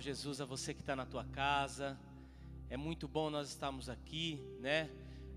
Jesus a você que está na tua casa. É muito bom nós estarmos aqui, né?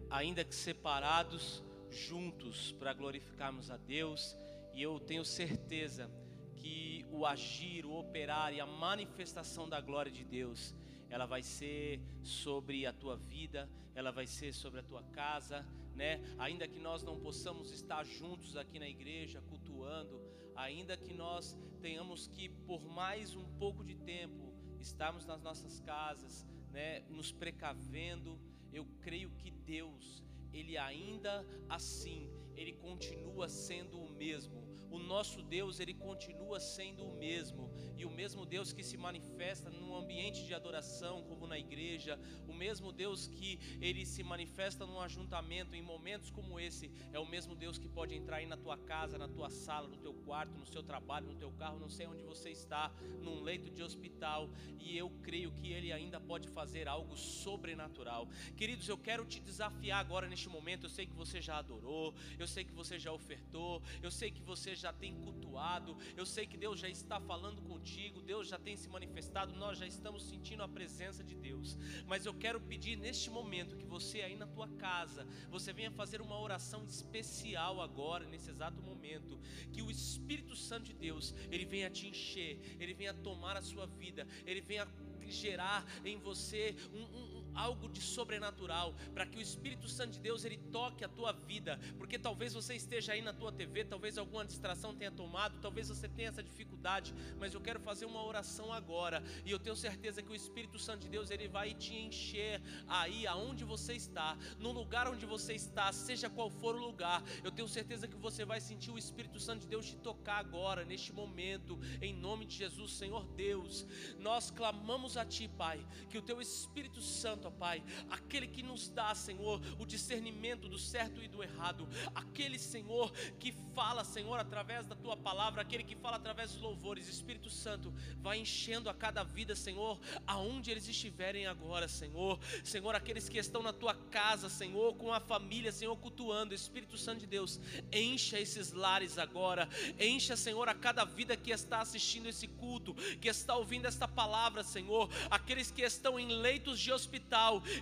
Ainda que separados, juntos para glorificarmos a Deus. E eu tenho certeza que o agir, o operar e a manifestação da glória de Deus, ela vai ser sobre a tua vida, ela vai ser sobre a tua casa, né? Ainda que nós não possamos estar juntos aqui na igreja cultuando, ainda que nós tenhamos que por mais um pouco de tempo estarmos nas nossas casas, né, nos precavendo, eu creio que Deus, ele ainda assim, ele continua sendo o mesmo o nosso Deus, ele continua sendo o mesmo, e o mesmo Deus que se manifesta num ambiente de adoração, como na igreja, o mesmo Deus que ele se manifesta num ajuntamento, em momentos como esse, é o mesmo Deus que pode entrar aí na tua casa, na tua sala, no teu quarto, no seu trabalho, no teu carro, não sei onde você está, num leito de hospital, e eu creio que ele ainda pode fazer algo sobrenatural. Queridos, eu quero te desafiar agora neste momento. Eu sei que você já adorou, eu sei que você já ofertou, eu sei que você já já tem cultuado, eu sei que Deus já está falando contigo, Deus já tem se manifestado, nós já estamos sentindo a presença de Deus. Mas eu quero pedir neste momento que você aí na tua casa, você venha fazer uma oração especial agora, nesse exato momento, que o Espírito Santo de Deus, ele venha te encher, ele venha tomar a sua vida, ele venha gerar em você um, um algo de sobrenatural, para que o Espírito Santo de Deus ele toque a tua vida, porque talvez você esteja aí na tua TV, talvez alguma distração tenha tomado, talvez você tenha essa dificuldade, mas eu quero fazer uma oração agora, e eu tenho certeza que o Espírito Santo de Deus ele vai te encher aí aonde você está, no lugar onde você está, seja qual for o lugar. Eu tenho certeza que você vai sentir o Espírito Santo de Deus te tocar agora, neste momento, em nome de Jesus, Senhor Deus. Nós clamamos a ti, Pai, que o teu Espírito Santo Santo, ó Pai, aquele que nos dá, Senhor, o discernimento do certo e do errado, aquele Senhor que fala, Senhor, através da tua palavra, aquele que fala através dos louvores, Espírito Santo, vai enchendo a cada vida, Senhor, aonde eles estiverem agora, Senhor, Senhor, aqueles que estão na tua casa, Senhor, com a família, Senhor, cultuando, Espírito Santo de Deus, encha esses lares agora, encha, Senhor, a cada vida que está assistindo esse culto, que está ouvindo esta palavra, Senhor, aqueles que estão em leitos de hospital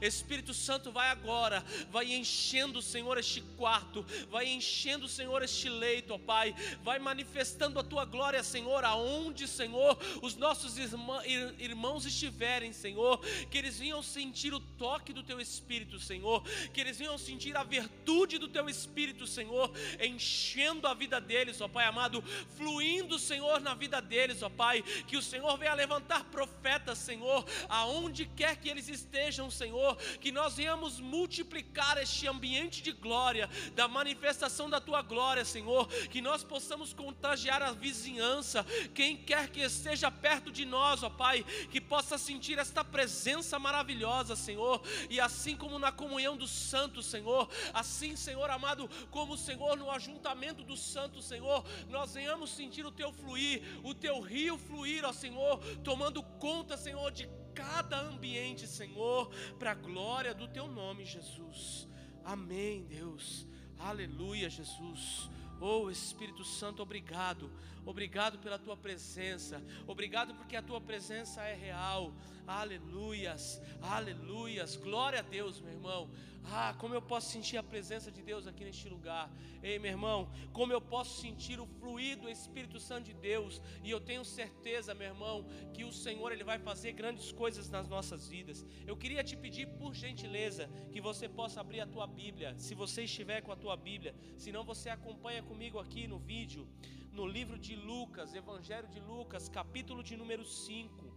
Espírito Santo vai agora, vai enchendo, Senhor, este quarto, vai enchendo, Senhor, este leito, ó Pai, vai manifestando a tua glória, Senhor, aonde, Senhor, os nossos irmãos estiverem, Senhor, que eles venham sentir o toque do teu Espírito, Senhor, que eles venham sentir a virtude do teu Espírito, Senhor, enchendo a vida deles, ó Pai amado, fluindo, Senhor, na vida deles, ó Pai, que o Senhor venha levantar profetas, Senhor, aonde quer que eles estejam Senhor, que nós venhamos multiplicar este ambiente de glória, da manifestação da tua glória, Senhor, que nós possamos contagiar a vizinhança, quem quer que esteja perto de nós, ó Pai, que possa sentir esta presença maravilhosa, Senhor, e assim como na comunhão dos santos, Senhor, assim, Senhor amado, como o Senhor no ajuntamento dos santos, Senhor, nós venhamos sentir o teu fluir, o teu rio fluir, ó Senhor, tomando conta, Senhor, de cada ambiente, Senhor, para a glória do teu nome, Jesus. Amém, Deus. Aleluia, Jesus. Oh Espírito Santo, obrigado. Obrigado pela tua presença. Obrigado porque a tua presença é real. Aleluias. Aleluias. Glória a Deus, meu irmão. Ah, como eu posso sentir a presença de Deus aqui neste lugar. Ei, meu irmão, como eu posso sentir o fluido Espírito Santo de Deus. E eu tenho certeza, meu irmão, que o Senhor ele vai fazer grandes coisas nas nossas vidas. Eu queria te pedir, por gentileza, que você possa abrir a tua Bíblia, se você estiver com a tua Bíblia. Se não, você acompanha comigo aqui no vídeo, no livro de Lucas, Evangelho de Lucas, capítulo de número 5.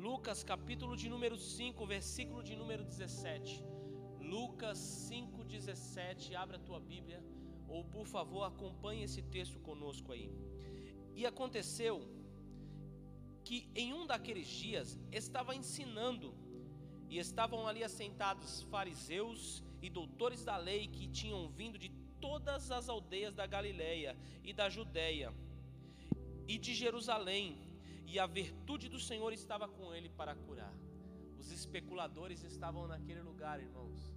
Lucas capítulo de número 5, versículo de número 17. Lucas 5:17, abre a tua Bíblia ou por favor acompanhe esse texto conosco aí. E aconteceu que em um daqueles dias estava ensinando e estavam ali assentados fariseus e doutores da lei que tinham vindo de todas as aldeias da Galileia e da Judéia e de Jerusalém e a virtude do Senhor estava com ele para curar. Os especuladores estavam naquele lugar, irmãos.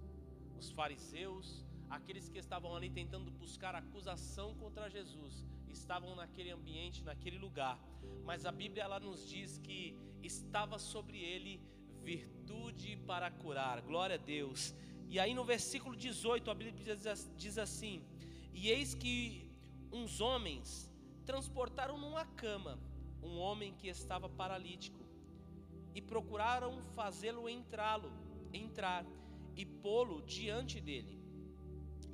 Os fariseus, aqueles que estavam ali tentando buscar acusação contra Jesus, estavam naquele ambiente, naquele lugar. Mas a Bíblia ela nos diz que estava sobre ele virtude para curar. Glória a Deus. E aí no versículo 18 a Bíblia diz assim: E eis que uns homens transportaram numa cama um homem que estava paralítico e procuraram fazê-lo entrá-lo, entrar e pô-lo diante dele.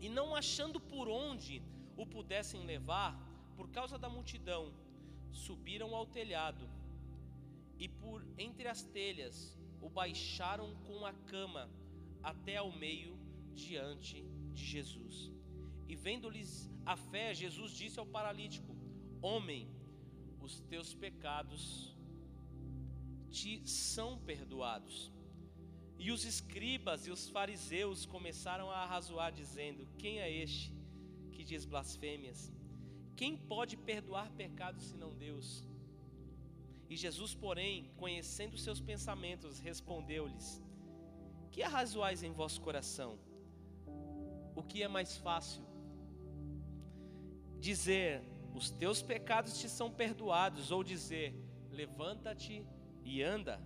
E não achando por onde o pudessem levar, por causa da multidão, subiram ao telhado e por entre as telhas o baixaram com a cama até ao meio diante de Jesus. E vendo-lhes a fé, Jesus disse ao paralítico: Homem, os teus pecados te são perdoados. E os escribas e os fariseus começaram a arrazoar, dizendo: Quem é este que diz blasfêmias? Quem pode perdoar pecados senão Deus? E Jesus, porém, conhecendo seus pensamentos, respondeu-lhes: Que arrazoais em vosso coração? O que é mais fácil? Dizer: Os teus pecados te são perdoados, ou dizer: Levanta-te e anda?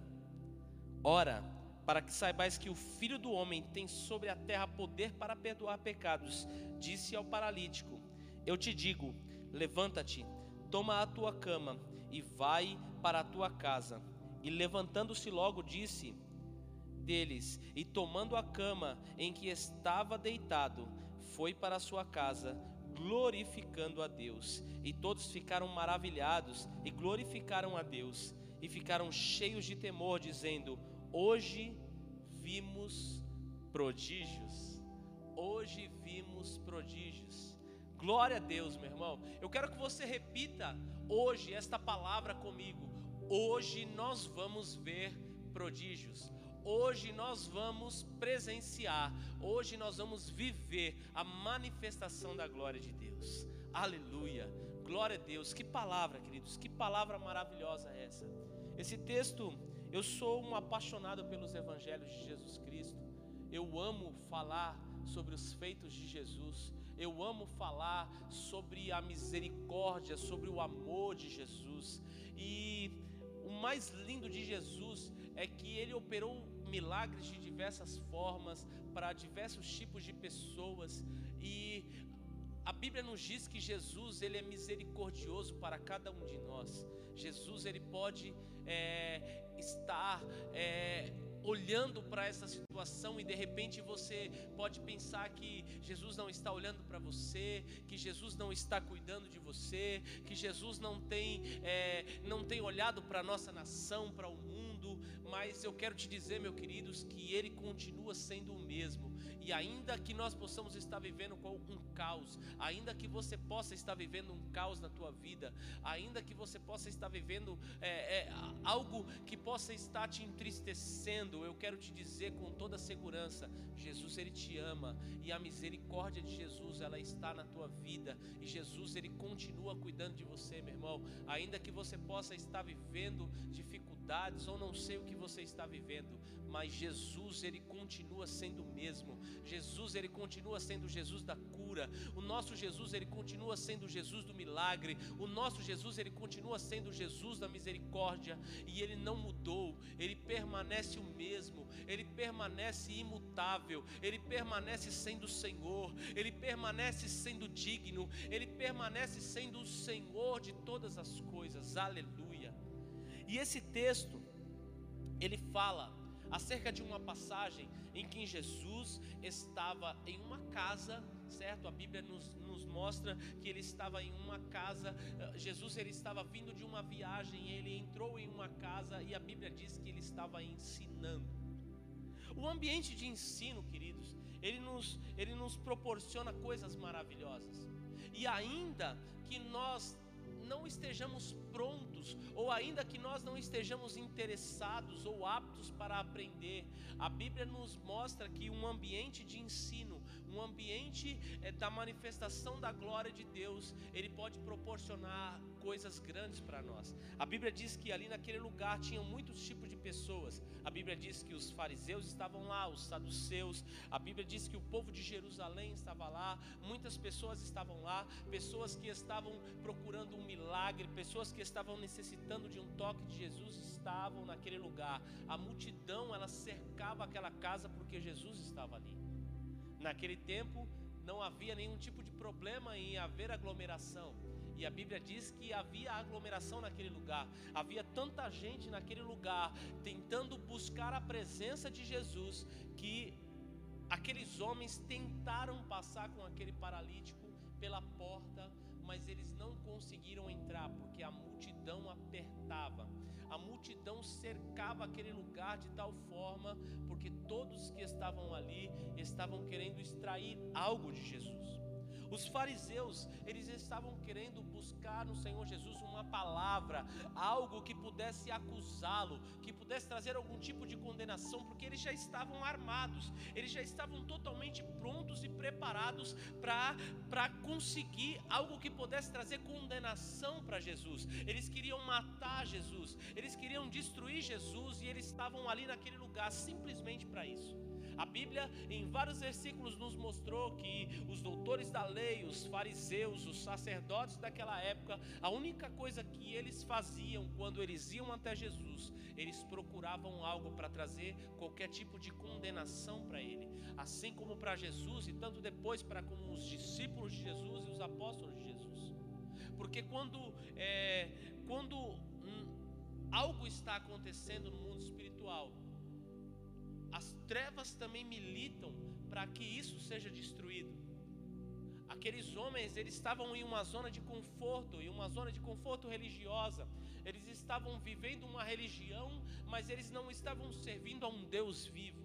Ora, para que saibais que o Filho do Homem tem sobre a terra poder para perdoar pecados, disse ao paralítico: Eu te digo, levanta-te, toma a tua cama e vai para a tua casa. E levantando-se logo, disse deles, e tomando a cama em que estava deitado, foi para a sua casa, glorificando a Deus. E todos ficaram maravilhados e glorificaram a Deus, e ficaram cheios de temor, dizendo: Hoje vimos prodígios. Hoje vimos prodígios. Glória a Deus, meu irmão. Eu quero que você repita hoje esta palavra comigo. Hoje nós vamos ver prodígios. Hoje nós vamos presenciar, hoje nós vamos viver a manifestação da glória de Deus. Aleluia. Glória a Deus. Que palavra, queridos. Que palavra maravilhosa é essa. Esse texto, eu sou um apaixonado pelos evangelhos de Jesus Cristo. Eu amo falar sobre os feitos de Jesus. Eu amo falar sobre a misericórdia, sobre o amor de Jesus. E o mais lindo de Jesus é que ele operou milagres de diversas formas para diversos tipos de pessoas e a Bíblia nos diz que Jesus ele é misericordioso para cada um de nós. Jesus ele pode é, estar é, olhando para essa situação e de repente você pode pensar que Jesus não está olhando para você, que Jesus não está cuidando de você, que Jesus não tem, é, não tem olhado para a nossa nação, para o mundo, mas eu quero te dizer, meu queridos, que Ele continua sendo o mesmo. E ainda que nós possamos estar vivendo um caos, ainda que você possa estar vivendo um caos na tua vida, ainda que você possa estar vivendo é, é, algo que possa estar te entristecendo, eu quero te dizer com toda segurança: Jesus ele te ama e a misericórdia de Jesus ela está na tua vida e Jesus ele continua cuidando de você, meu irmão. Ainda que você possa estar vivendo dificuldades ou não sei o que você está vivendo, mas Jesus ele continua sendo o mesmo. Jesus ele continua sendo Jesus da cura. O nosso Jesus ele continua sendo Jesus do milagre. O nosso Jesus ele continua sendo Jesus da misericórdia e ele não mudou. Ele permanece o mesmo. Ele permanece imutável. Ele permanece sendo o Senhor. Ele permanece sendo digno. Ele permanece sendo o Senhor de todas as coisas. Aleluia. E esse texto ele fala acerca de uma passagem em que Jesus estava em uma casa, certo? A Bíblia nos, nos mostra que ele estava em uma casa. Eh, Jesus ele estava vindo de uma viagem, ele entrou em uma casa e a Bíblia diz que ele estava ensinando. O ambiente de ensino, queridos, ele nos, ele nos proporciona coisas maravilhosas. E ainda que nós não estejamos prontos, ou ainda que nós não estejamos interessados ou aptos para aprender, a Bíblia nos mostra que um ambiente de ensino, um ambiente é, da manifestação da glória de Deus, ele pode proporcionar coisas grandes para nós. A Bíblia diz que ali naquele lugar tinham muitos tipos de pessoas. A Bíblia diz que os fariseus estavam lá, os saduceus. A Bíblia diz que o povo de Jerusalém estava lá. Muitas pessoas estavam lá, pessoas que estavam procurando um milagre, pessoas que estavam necessitando de um toque de Jesus estavam naquele lugar. A multidão ela cercava aquela casa porque Jesus estava ali. Naquele tempo não havia nenhum tipo de problema em haver aglomeração. E a Bíblia diz que havia aglomeração naquele lugar, havia tanta gente naquele lugar tentando buscar a presença de Jesus que aqueles homens tentaram passar com aquele paralítico pela porta, mas eles não conseguiram entrar porque a multidão apertava. A multidão cercava aquele lugar de tal forma, porque todos que estavam ali estavam querendo extrair algo de Jesus. Os fariseus, eles estavam querendo buscar no Senhor Jesus uma palavra, algo que pudesse acusá-lo, que pudesse trazer algum tipo de condenação, porque eles já estavam armados, eles já estavam totalmente prontos e preparados para conseguir algo que pudesse trazer condenação para Jesus. Eles queriam matar Jesus, eles queriam destruir Jesus e eles estavam ali naquele lugar simplesmente para isso. A Bíblia, em vários versículos, nos mostrou que os doutores da lei, os fariseus, os sacerdotes daquela época, a única coisa que eles faziam quando eles iam até Jesus, eles procuravam algo para trazer qualquer tipo de condenação para ele, assim como para Jesus e tanto depois para como os discípulos de Jesus e os apóstolos de Jesus. Porque quando, é, quando algo está acontecendo no mundo espiritual, as trevas também militam para que isso seja destruído. Aqueles homens, eles estavam em uma zona de conforto, em uma zona de conforto religiosa. Eles estavam vivendo uma religião, mas eles não estavam servindo a um Deus vivo.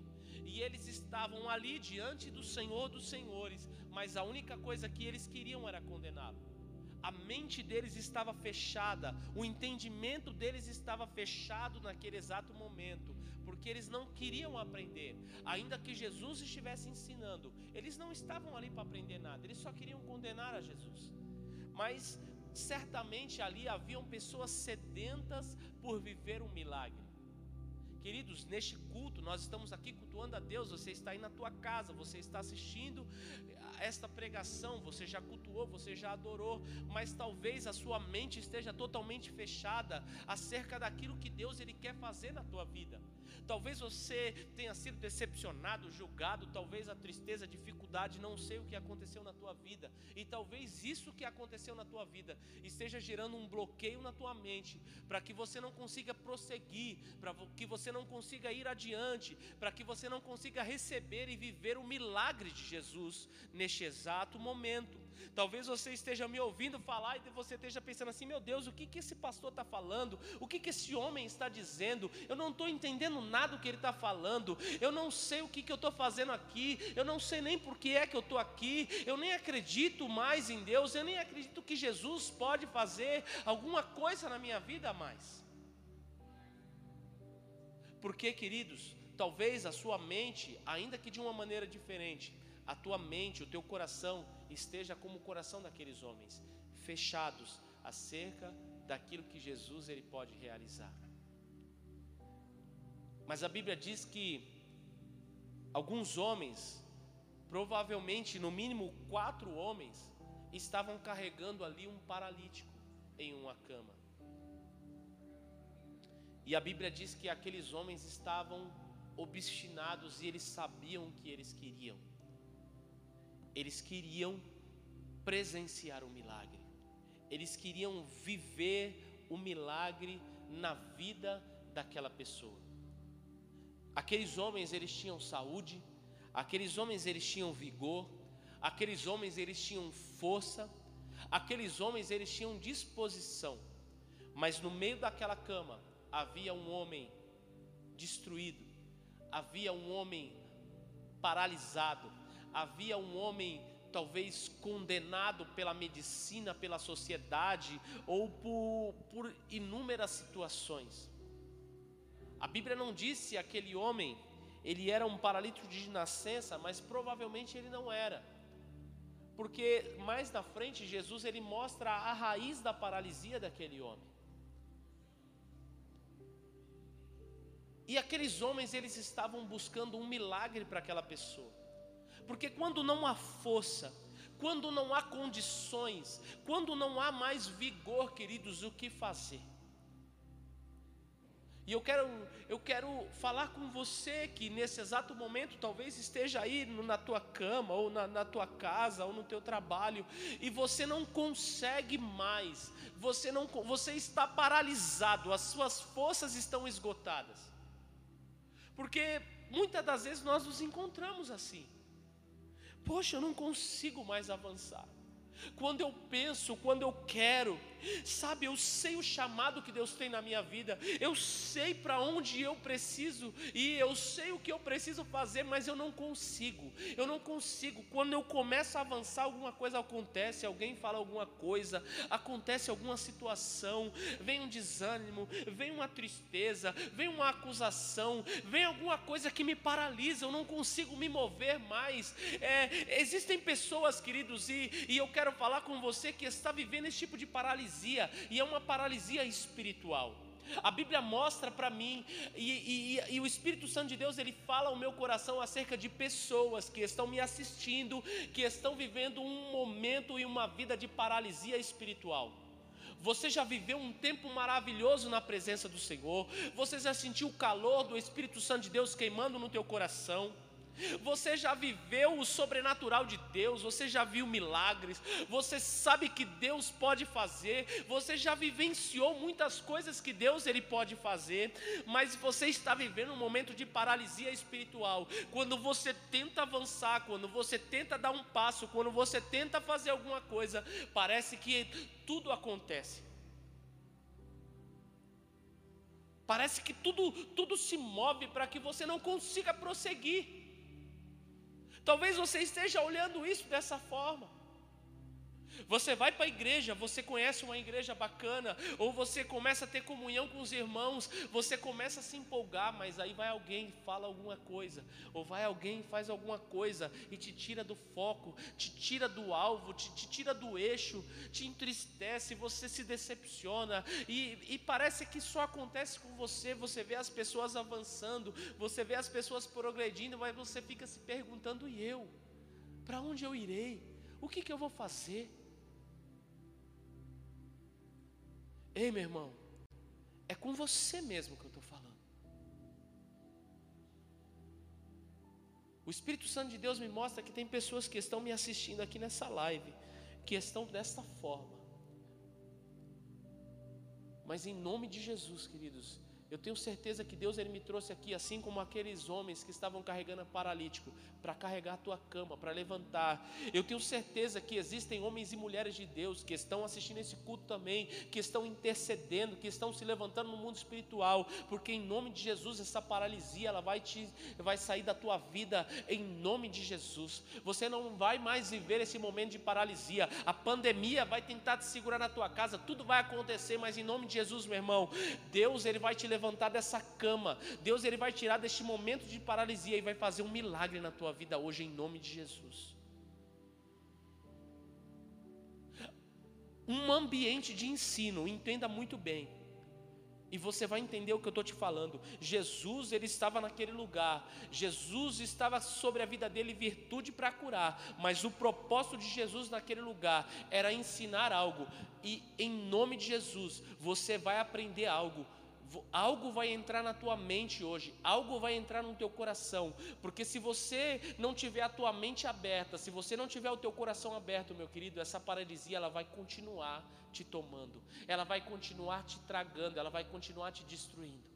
E eles estavam ali diante do Senhor dos Senhores, mas a única coisa que eles queriam era condená-lo a mente deles estava fechada, o entendimento deles estava fechado naquele exato momento, porque eles não queriam aprender, ainda que Jesus estivesse ensinando, eles não estavam ali para aprender nada, eles só queriam condenar a Jesus. Mas certamente ali haviam pessoas sedentas por viver um milagre. Queridos, neste culto, nós estamos aqui cultuando a Deus. Você está aí na tua casa, você está assistindo esta pregação, você já cultuou, você já adorou, mas talvez a sua mente esteja totalmente fechada acerca daquilo que Deus ele quer fazer na tua vida. Talvez você tenha sido decepcionado, julgado, talvez a tristeza, a dificuldade, não sei o que aconteceu na tua vida. E talvez isso que aconteceu na tua vida esteja gerando um bloqueio na tua mente, para que você não consiga prosseguir, para que você não consiga ir adiante, para que você não consiga receber e viver o milagre de Jesus neste exato momento. Talvez você esteja me ouvindo falar e você esteja pensando assim: meu Deus, o que, que esse pastor está falando? O que, que esse homem está dizendo? Eu não estou entendendo nada do que ele está falando. Eu não sei o que, que eu estou fazendo aqui. Eu não sei nem por que é que eu estou aqui. Eu nem acredito mais em Deus. Eu nem acredito que Jesus pode fazer alguma coisa na minha vida mais. Porque, queridos, talvez a sua mente, ainda que de uma maneira diferente, a tua mente, o teu coração esteja como o coração daqueles homens, fechados acerca daquilo que Jesus ele pode realizar. Mas a Bíblia diz que alguns homens, provavelmente no mínimo quatro homens, estavam carregando ali um paralítico em uma cama. E a Bíblia diz que aqueles homens estavam obstinados e eles sabiam o que eles queriam. Eles queriam presenciar o milagre. Eles queriam viver o milagre na vida daquela pessoa. Aqueles homens eles tinham saúde, aqueles homens eles tinham vigor, aqueles homens eles tinham força, aqueles homens eles tinham disposição. Mas no meio daquela cama havia um homem destruído, havia um homem paralisado, havia um homem talvez condenado pela medicina, pela sociedade ou por, por inúmeras situações. A Bíblia não disse se aquele homem ele era um paralítico de nascença, mas provavelmente ele não era. Porque mais na frente Jesus ele mostra a raiz da paralisia daquele homem. E aqueles homens, eles estavam buscando um milagre para aquela pessoa. Porque quando não há força, quando não há condições, quando não há mais vigor, queridos, o que fazer? E eu quero, eu quero falar com você que nesse exato momento talvez esteja aí na tua cama, ou na, na tua casa, ou no teu trabalho, e você não consegue mais, você, não, você está paralisado, as suas forças estão esgotadas. Porque muitas das vezes nós nos encontramos assim. Poxa, eu não consigo mais avançar. Quando eu penso, quando eu quero, Sabe, eu sei o chamado que Deus tem na minha vida, eu sei para onde eu preciso e eu sei o que eu preciso fazer, mas eu não consigo. Eu não consigo. Quando eu começo a avançar, alguma coisa acontece, alguém fala alguma coisa, acontece alguma situação, vem um desânimo, vem uma tristeza, vem uma acusação, vem alguma coisa que me paralisa, eu não consigo me mover mais. É, existem pessoas, queridos, e, e eu quero falar com você que está vivendo esse tipo de paralisia paralisia, e é uma paralisia espiritual. A Bíblia mostra para mim, e, e, e, o Espírito Santo de Deus, ele fala ao meu coração acerca de pessoas que estão me assistindo, que estão vivendo um momento e uma vida de paralisia espiritual. Você já viveu um tempo maravilhoso na presença do Senhor, você já sentiu o calor do Espírito Santo de Deus queimando no teu coração. Você já viveu o sobrenatural de Deus, você já viu milagres, você sabe que Deus pode fazer, você já vivenciou muitas coisas que Deus ele pode fazer, mas você está vivendo um momento de paralisia espiritual. Quando você tenta avançar, quando você tenta dar um passo, quando você tenta fazer alguma coisa, parece que tudo acontece. Parece que tudo, tudo se move para que você não consiga prosseguir. Talvez você esteja olhando isso dessa forma. Você vai para a igreja, você conhece uma igreja bacana, ou você começa a ter comunhão com os irmãos, você começa a se empolgar, mas aí vai alguém e fala alguma coisa, ou vai alguém e faz alguma coisa e te tira do foco, te tira do alvo, te, te tira do eixo, te entristece, você se decepciona, e, e parece que só acontece com você. Você vê as pessoas avançando, você vê as pessoas progredindo, mas você fica se perguntando: e eu? Para onde eu irei? O que, que eu vou fazer? Ei, meu irmão, é com você mesmo que eu estou falando. O Espírito Santo de Deus me mostra que tem pessoas que estão me assistindo aqui nessa live, que estão desta forma. Mas em nome de Jesus, queridos, eu tenho certeza que Deus ele me trouxe aqui, assim como aqueles homens que estavam carregando paralítico, para carregar a tua cama, para levantar. Eu tenho certeza que existem homens e mulheres de Deus que estão assistindo esse culto também, que estão intercedendo, que estão se levantando no mundo espiritual, porque em nome de Jesus essa paralisia ela vai te vai sair da tua vida em nome de Jesus. Você não vai mais viver esse momento de paralisia. A pandemia vai tentar te segurar na tua casa, tudo vai acontecer, mas em nome de Jesus, meu irmão, Deus ele vai te levantar levantar dessa cama. Deus ele vai tirar deste momento de paralisia e vai fazer um milagre na tua vida hoje em nome de Jesus. Um ambiente de ensino, entenda muito bem. E você vai entender o que eu estou te falando. Jesus, ele estava naquele lugar. Jesus estava sobre a vida dele virtude para curar. Mas o propósito de Jesus naquele lugar era ensinar algo. E em nome de Jesus, você vai aprender algo algo vai entrar na tua mente hoje, algo vai entrar no teu coração, porque se você não tiver a tua mente aberta, se você não tiver o teu coração aberto, meu querido, essa paralisia ela vai continuar te tomando, ela vai continuar te tragando, ela vai continuar te destruindo.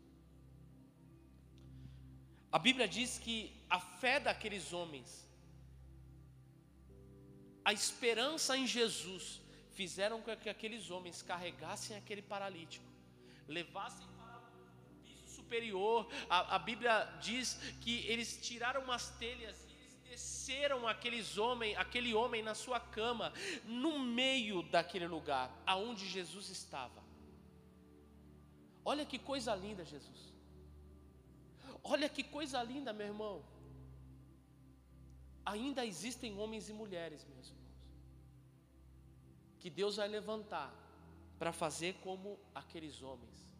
A Bíblia diz que a fé daqueles homens, a esperança em Jesus, fizeram com que aqueles homens carregassem aquele paralítico, levassem superior. A, a Bíblia diz que eles tiraram umas telhas e desceram aqueles homem, aquele homem na sua cama, no meio daquele lugar aonde Jesus estava. Olha que coisa linda, Jesus. Olha que coisa linda, meu irmão. Ainda existem homens e mulheres, meus irmãos, que Deus vai levantar para fazer como aqueles homens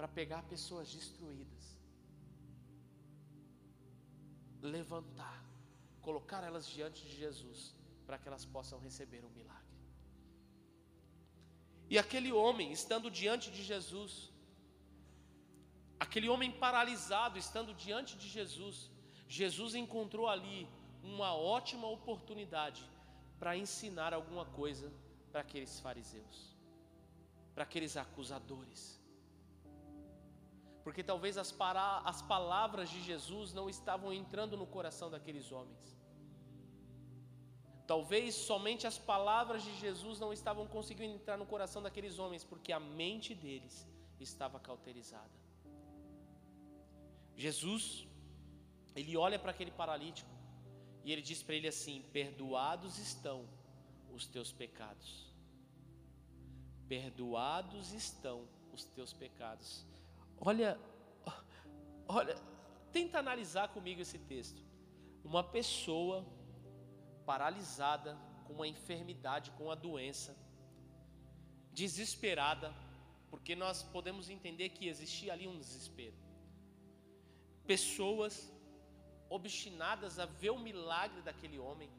para pegar pessoas destruídas, levantar, colocar elas diante de Jesus, para que elas possam receber um milagre. E aquele homem, estando diante de Jesus, aquele homem paralisado, estando diante de Jesus, Jesus encontrou ali uma ótima oportunidade para ensinar alguma coisa para aqueles fariseus, para aqueles acusadores. Porque talvez as, para, as palavras de Jesus não estavam entrando no coração daqueles homens. Talvez somente as palavras de Jesus não estavam conseguindo entrar no coração daqueles homens, porque a mente deles estava cauterizada. Jesus, ele olha para aquele paralítico e ele diz para ele assim: Perdoados estão os teus pecados. Perdoados estão os teus pecados. Olha, olha, tenta analisar comigo esse texto. Uma pessoa paralisada, com uma enfermidade, com uma doença, desesperada, porque nós podemos entender que existia ali um desespero. Pessoas obstinadas a ver o milagre daquele homem,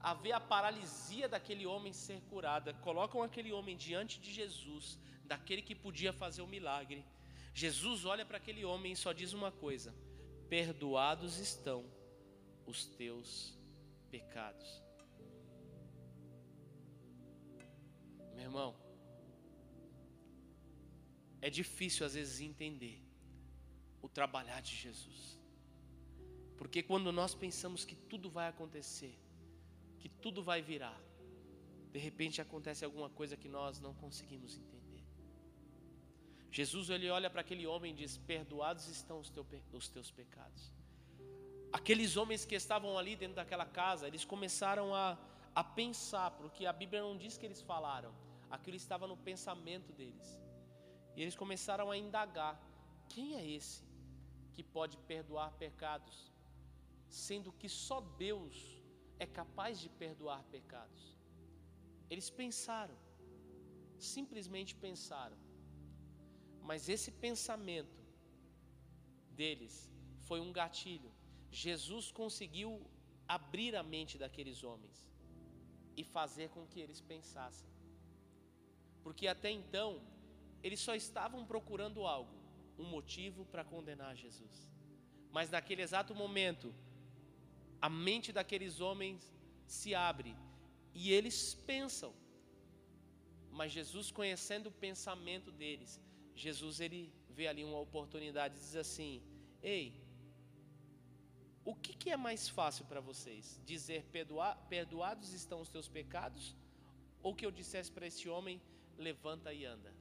a ver a paralisia daquele homem ser curada, colocam aquele homem diante de Jesus, daquele que podia fazer o milagre. Jesus olha para aquele homem e só diz uma coisa: Perdoados estão os teus pecados. Meu irmão, é difícil às vezes entender o trabalhar de Jesus. Porque quando nós pensamos que tudo vai acontecer, que tudo vai virar, de repente acontece alguma coisa que nós não conseguimos entender. Jesus ele olha para aquele homem e diz: Perdoados estão os, teu, os teus pecados aqueles homens que estavam ali dentro daquela casa, eles começaram a, a pensar, porque a Bíblia não diz que eles falaram, aquilo estava no pensamento deles. E eles começaram a indagar: quem é esse que pode perdoar pecados, sendo que só Deus é capaz de perdoar pecados? Eles pensaram, simplesmente pensaram, mas esse pensamento deles foi um gatilho Jesus conseguiu abrir a mente daqueles homens e fazer com que eles pensassem. Porque até então, eles só estavam procurando algo, um motivo para condenar Jesus. Mas naquele exato momento, a mente daqueles homens se abre e eles pensam. Mas Jesus, conhecendo o pensamento deles, Jesus ele vê ali uma oportunidade e diz assim: Ei, o que, que é mais fácil para vocês? Dizer perdoa, perdoados estão os teus pecados? Ou que eu dissesse para esse homem, levanta e anda?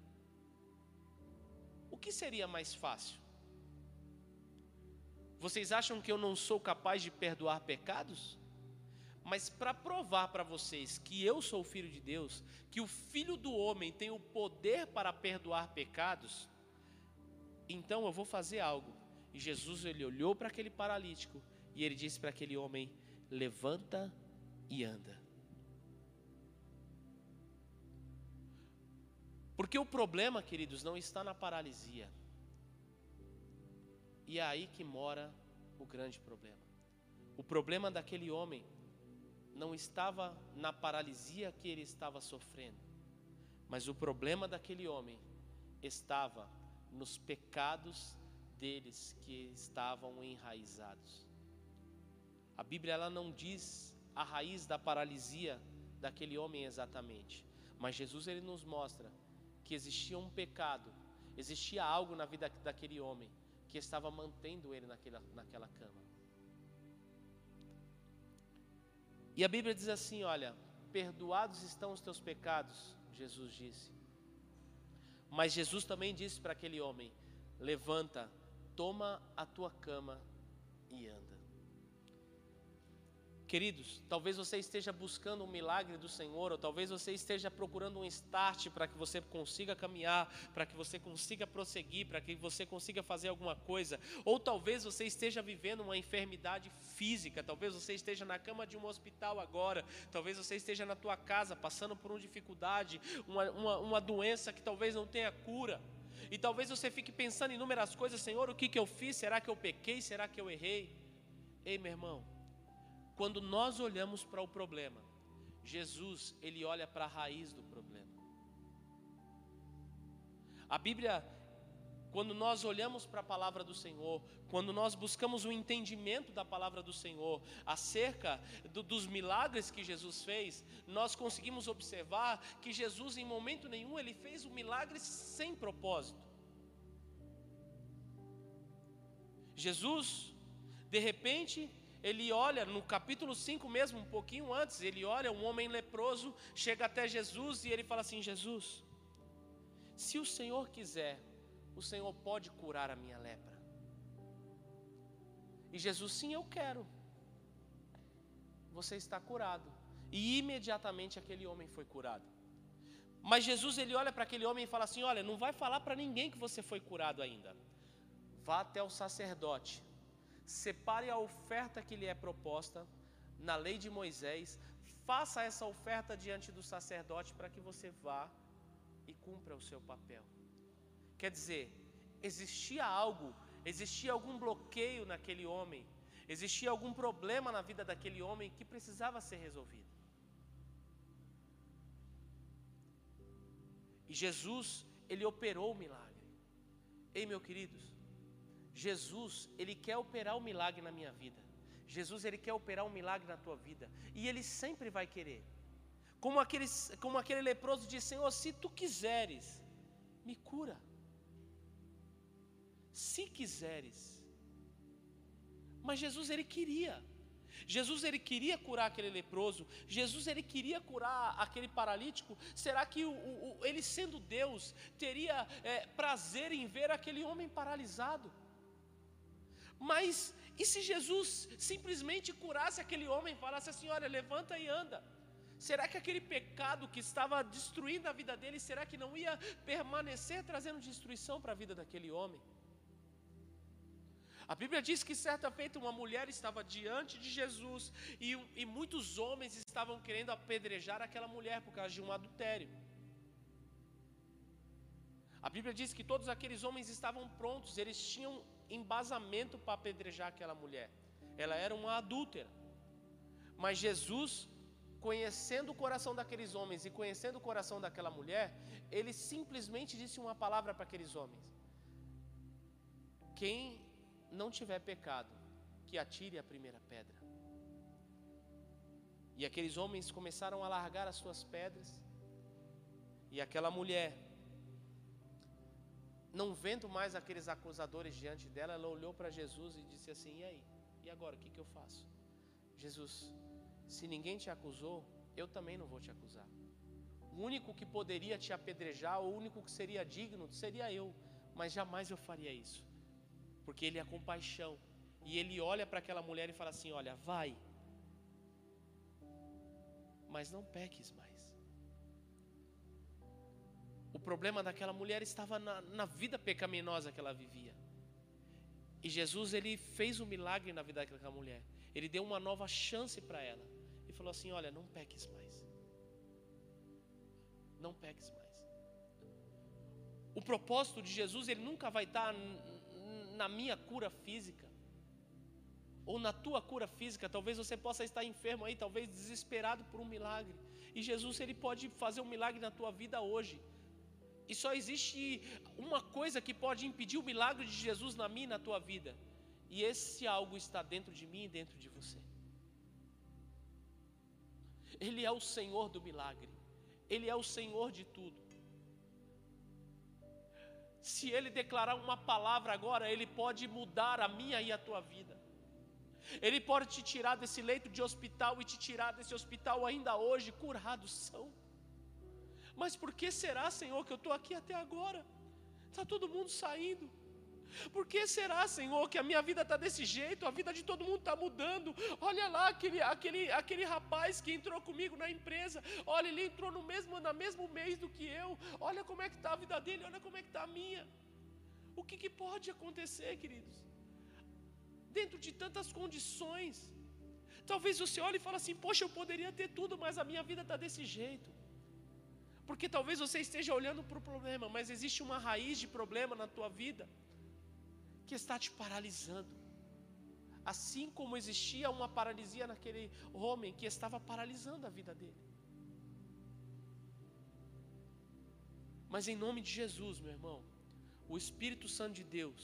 O que seria mais fácil? Vocês acham que eu não sou capaz de perdoar pecados? Mas para provar para vocês que eu sou filho de Deus, que o filho do homem tem o poder para perdoar pecados, então eu vou fazer algo. E Jesus ele olhou para aquele paralítico e ele disse para aquele homem: Levanta e anda. Porque o problema, queridos, não está na paralisia. E é aí que mora o grande problema. O problema daquele homem não estava na paralisia que ele estava sofrendo, mas o problema daquele homem estava nos pecados deles que estavam enraizados. A Bíblia ela não diz a raiz da paralisia daquele homem exatamente, mas Jesus ele nos mostra que existia um pecado, existia algo na vida daquele homem que estava mantendo ele naquela, naquela cama. E a Bíblia diz assim: olha, perdoados estão os teus pecados, Jesus disse. Mas Jesus também disse para aquele homem: levanta, toma a tua cama e anda. Queridos, talvez você esteja buscando um milagre do Senhor, ou talvez você esteja procurando um start para que você consiga caminhar, para que você consiga prosseguir, para que você consiga fazer alguma coisa, ou talvez você esteja vivendo uma enfermidade física, talvez você esteja na cama de um hospital agora, talvez você esteja na tua casa passando por uma dificuldade, uma, uma, uma doença que talvez não tenha cura. E talvez você fique pensando em inúmeras coisas, Senhor, o que, que eu fiz? Será que eu pequei? Será que eu errei? Ei, meu irmão, quando nós olhamos para o problema, Jesus, ele olha para a raiz do problema. A Bíblia, quando nós olhamos para a palavra do Senhor, quando nós buscamos o entendimento da palavra do Senhor acerca do, dos milagres que Jesus fez, nós conseguimos observar que Jesus, em momento nenhum, ele fez o um milagre sem propósito. Jesus, de repente, ele olha, no capítulo 5 mesmo, um pouquinho antes, ele olha um homem leproso, chega até Jesus e ele fala assim: Jesus, se o Senhor quiser, o Senhor pode curar a minha lepra. E Jesus, sim, eu quero. Você está curado. E imediatamente aquele homem foi curado. Mas Jesus ele olha para aquele homem e fala assim: Olha, não vai falar para ninguém que você foi curado ainda. Vá até o sacerdote separe a oferta que lhe é proposta na lei de Moisés, faça essa oferta diante do sacerdote para que você vá e cumpra o seu papel. Quer dizer, existia algo, existia algum bloqueio naquele homem, existia algum problema na vida daquele homem que precisava ser resolvido. E Jesus, ele operou o milagre. Ei, meus queridos, Jesus, ele quer operar um milagre na minha vida. Jesus, ele quer operar um milagre na tua vida. E ele sempre vai querer. Como aquele, como aquele leproso disse: Senhor, se tu quiseres, me cura. Se quiseres. Mas Jesus, ele queria. Jesus ele queria curar aquele leproso, Jesus ele queria curar aquele paralítico. Será que o, o, ele sendo Deus teria é, prazer em ver aquele homem paralisado? Mas e se Jesus simplesmente curasse aquele homem, falasse assim: olha, levanta e anda? Será que aquele pecado que estava destruindo a vida dele, será que não ia permanecer trazendo destruição para a vida daquele homem? A Bíblia diz que certa feita uma mulher estava diante de Jesus e, e muitos homens estavam querendo apedrejar aquela mulher por causa de um adultério. A Bíblia diz que todos aqueles homens estavam prontos, eles tinham embasamento para apedrejar aquela mulher. Ela era uma adúltera. Mas Jesus, conhecendo o coração daqueles homens e conhecendo o coração daquela mulher, ele simplesmente disse uma palavra para aqueles homens: Quem não tiver pecado, que atire a primeira pedra. E aqueles homens começaram a largar as suas pedras, e aquela mulher não vendo mais aqueles acusadores diante dela, ela olhou para Jesus e disse assim: E aí? E agora? O que, que eu faço? Jesus, se ninguém te acusou, eu também não vou te acusar. O único que poderia te apedrejar, o único que seria digno, seria eu, mas jamais eu faria isso, porque Ele é compaixão. E Ele olha para aquela mulher e fala assim: Olha, vai, mas não peques mais. O problema daquela mulher estava na, na vida pecaminosa que ela vivia. E Jesus ele fez um milagre na vida daquela mulher. Ele deu uma nova chance para ela. E falou assim: Olha, não peques mais. Não peques mais. O propósito de Jesus ele nunca vai estar na minha cura física ou na tua cura física. Talvez você possa estar enfermo aí, talvez desesperado por um milagre. E Jesus ele pode fazer um milagre na tua vida hoje. E só existe uma coisa que pode impedir o milagre de Jesus na minha e na tua vida. E esse algo está dentro de mim e dentro de você. Ele é o Senhor do milagre. Ele é o Senhor de tudo. Se Ele declarar uma palavra agora, Ele pode mudar a minha e a tua vida. Ele pode te tirar desse leito de hospital e te tirar desse hospital ainda hoje, curados são. Mas por que será, Senhor, que eu estou aqui até agora? Está todo mundo saindo. Por que será, Senhor, que a minha vida está desse jeito, a vida de todo mundo está mudando? Olha lá aquele, aquele, aquele rapaz que entrou comigo na empresa, olha, ele entrou no mesmo, no mesmo mês do que eu, olha como é que está a vida dele, olha como é que está a minha. O que, que pode acontecer, queridos? Dentro de tantas condições. Talvez você olhe e fale assim, poxa, eu poderia ter tudo, mas a minha vida está desse jeito. Porque talvez você esteja olhando para o problema, mas existe uma raiz de problema na tua vida que está te paralisando. Assim como existia uma paralisia naquele homem que estava paralisando a vida dele. Mas em nome de Jesus, meu irmão, o Espírito Santo de Deus,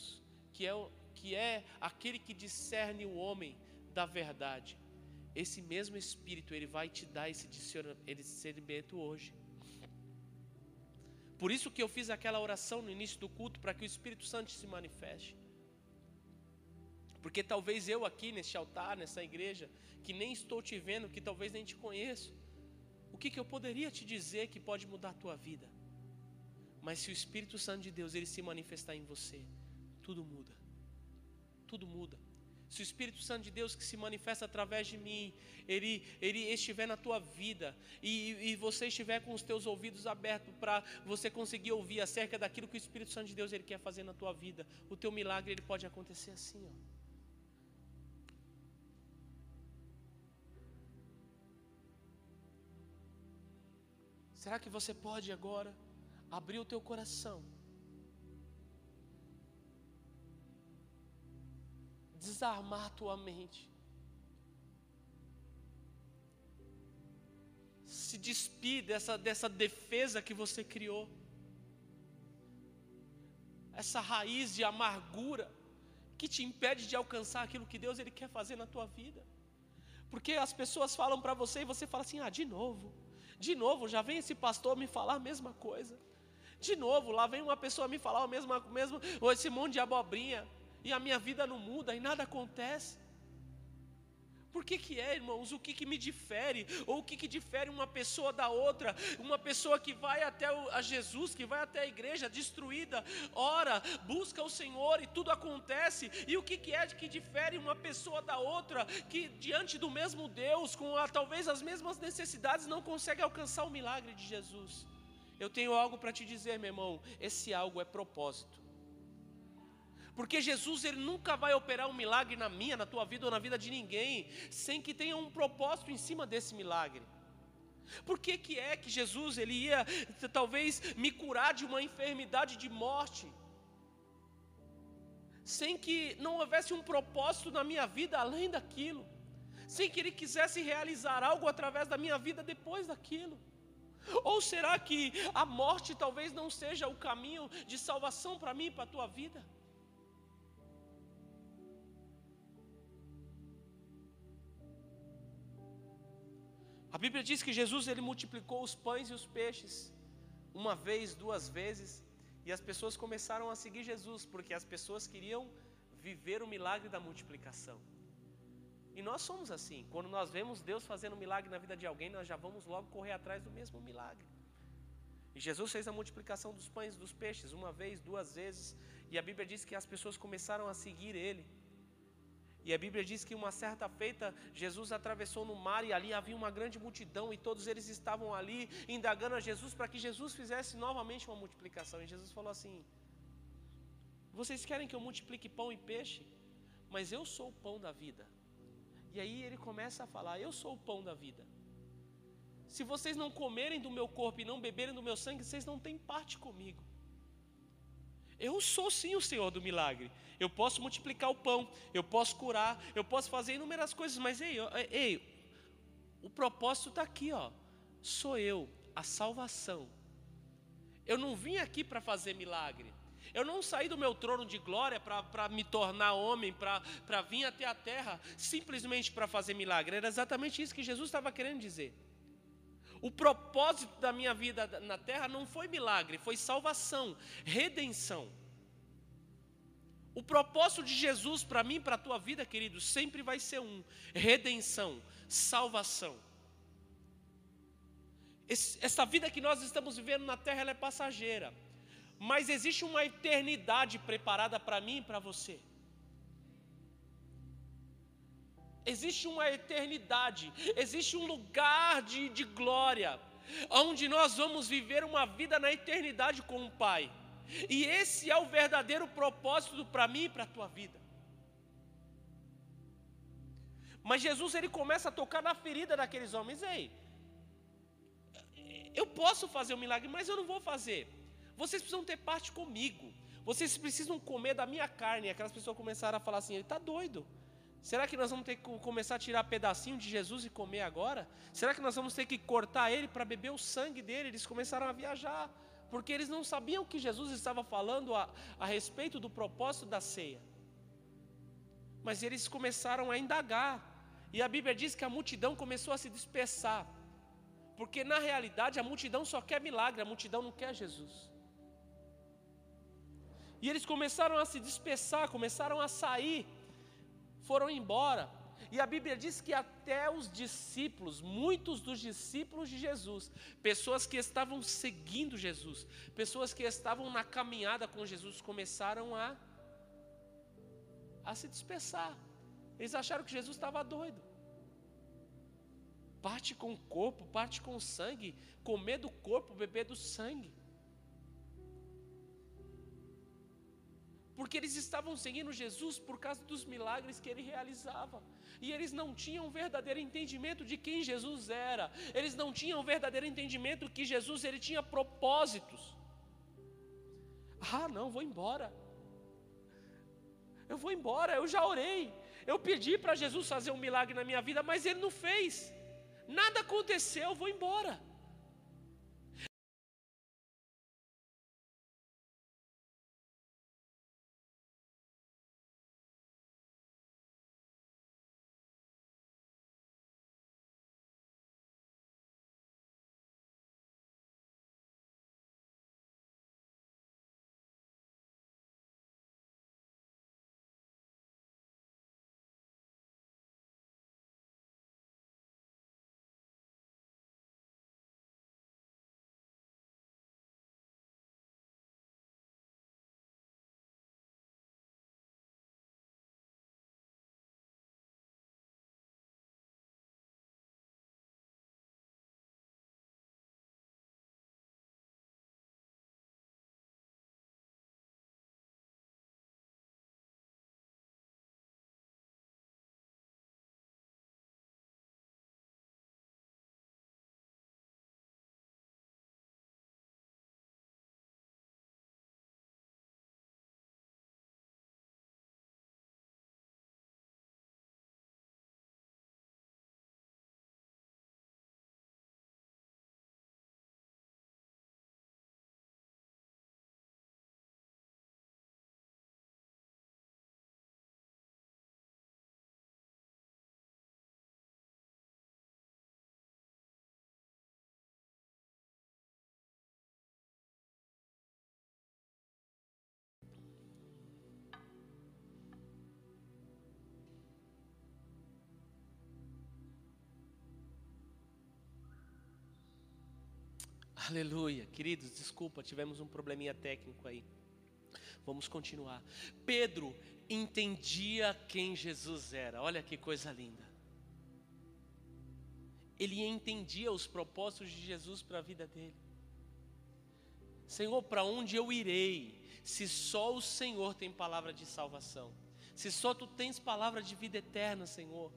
que é, que é aquele que discerne o homem da verdade, esse mesmo Espírito, ele vai te dar esse discernimento hoje. Por isso que eu fiz aquela oração no início do culto, para que o Espírito Santo se manifeste. Porque talvez eu aqui neste altar, nessa igreja, que nem estou te vendo, que talvez nem te conheço, o que, que eu poderia te dizer que pode mudar a tua vida? Mas se o Espírito Santo de Deus ele se manifestar em você, tudo muda. Tudo muda. Se o Espírito Santo de Deus que se manifesta através de mim, ele, ele estiver na tua vida e, e você estiver com os teus ouvidos abertos para você conseguir ouvir acerca daquilo que o Espírito Santo de Deus ele quer fazer na tua vida, o teu milagre ele pode acontecer assim, ó. Será que você pode agora abrir o teu coração? Desarmar a tua mente. Se despir dessa, dessa defesa que você criou. Essa raiz de amargura que te impede de alcançar aquilo que Deus ele quer fazer na tua vida. Porque as pessoas falam para você e você fala assim: "Ah, de novo. De novo, já vem esse pastor me falar a mesma coisa. De novo, lá vem uma pessoa me falar o mesmo, mesmo esse monte de abobrinha, e a minha vida não muda e nada acontece. Por que, que é, irmãos? O que, que me difere? Ou o que, que difere uma pessoa da outra? Uma pessoa que vai até o, a Jesus, que vai até a igreja destruída, ora, busca o Senhor e tudo acontece. E o que, que é que difere uma pessoa da outra, que diante do mesmo Deus, com a, talvez as mesmas necessidades, não consegue alcançar o milagre de Jesus? Eu tenho algo para te dizer, meu irmão. Esse algo é propósito. Porque Jesus ele nunca vai operar um milagre na minha, na tua vida ou na vida de ninguém, sem que tenha um propósito em cima desse milagre. Por que, que é que Jesus ele ia talvez me curar de uma enfermidade de morte? Sem que não houvesse um propósito na minha vida além daquilo. Sem que ele quisesse realizar algo através da minha vida depois daquilo. Ou será que a morte talvez não seja o caminho de salvação para mim e para a tua vida? A Bíblia diz que Jesus ele multiplicou os pães e os peixes uma vez, duas vezes, e as pessoas começaram a seguir Jesus, porque as pessoas queriam viver o milagre da multiplicação. E nós somos assim. Quando nós vemos Deus fazendo um milagre na vida de alguém, nós já vamos logo correr atrás do mesmo milagre. E Jesus fez a multiplicação dos pães e dos peixes uma vez, duas vezes, e a Bíblia diz que as pessoas começaram a seguir ele. E a Bíblia diz que uma certa feita Jesus atravessou no mar e ali havia uma grande multidão e todos eles estavam ali indagando a Jesus para que Jesus fizesse novamente uma multiplicação. E Jesus falou assim: Vocês querem que eu multiplique pão e peixe? Mas eu sou o pão da vida. E aí ele começa a falar: Eu sou o pão da vida. Se vocês não comerem do meu corpo e não beberem do meu sangue, vocês não têm parte comigo. Eu sou sim o Senhor do milagre. Eu posso multiplicar o pão, eu posso curar, eu posso fazer inúmeras coisas, mas ei, ei, o propósito está aqui, ó. Sou eu, a salvação. Eu não vim aqui para fazer milagre. Eu não saí do meu trono de glória para me tornar homem, para vir até a terra, simplesmente para fazer milagre. Era exatamente isso que Jesus estava querendo dizer. O propósito da minha vida na terra não foi milagre, foi salvação, redenção. O propósito de Jesus para mim, para a tua vida, querido, sempre vai ser um: redenção, salvação. Esse, essa vida que nós estamos vivendo na terra, é passageira mas existe uma eternidade preparada para mim e para você. Existe uma eternidade, existe um lugar de, de glória, onde nós vamos viver uma vida na eternidade com o Pai. E esse é o verdadeiro propósito para mim e para a tua vida. Mas Jesus ele começa a tocar na ferida daqueles homens. Ei, Eu posso fazer o um milagre, mas eu não vou fazer. Vocês precisam ter parte comigo. Vocês precisam comer da minha carne. E aquelas pessoas começaram a falar assim: ele está doido. Será que nós vamos ter que começar a tirar pedacinho de Jesus e comer agora? Será que nós vamos ter que cortar ele para beber o sangue dele? Eles começaram a viajar, porque eles não sabiam que Jesus estava falando a, a respeito do propósito da ceia. Mas eles começaram a indagar, e a Bíblia diz que a multidão começou a se dispersar, porque na realidade a multidão só quer milagre, a multidão não quer Jesus. E eles começaram a se dispersar, começaram a sair, foram embora. E a Bíblia diz que até os discípulos, muitos dos discípulos de Jesus, pessoas que estavam seguindo Jesus, pessoas que estavam na caminhada com Jesus, começaram a, a se dispersar. Eles acharam que Jesus estava doido. Parte com o corpo, parte com o sangue, comer do corpo, beber do sangue. Porque eles estavam seguindo Jesus por causa dos milagres que ele realizava, e eles não tinham verdadeiro entendimento de quem Jesus era, eles não tinham verdadeiro entendimento que Jesus ele tinha propósitos. Ah, não, vou embora. Eu vou embora, eu já orei. Eu pedi para Jesus fazer um milagre na minha vida, mas ele não fez. Nada aconteceu, vou embora. Aleluia. Queridos, desculpa, tivemos um probleminha técnico aí. Vamos continuar. Pedro entendia quem Jesus era. Olha que coisa linda. Ele entendia os propósitos de Jesus para a vida dele. Senhor, para onde eu irei, se só o Senhor tem palavra de salvação? Se só tu tens palavra de vida eterna, Senhor?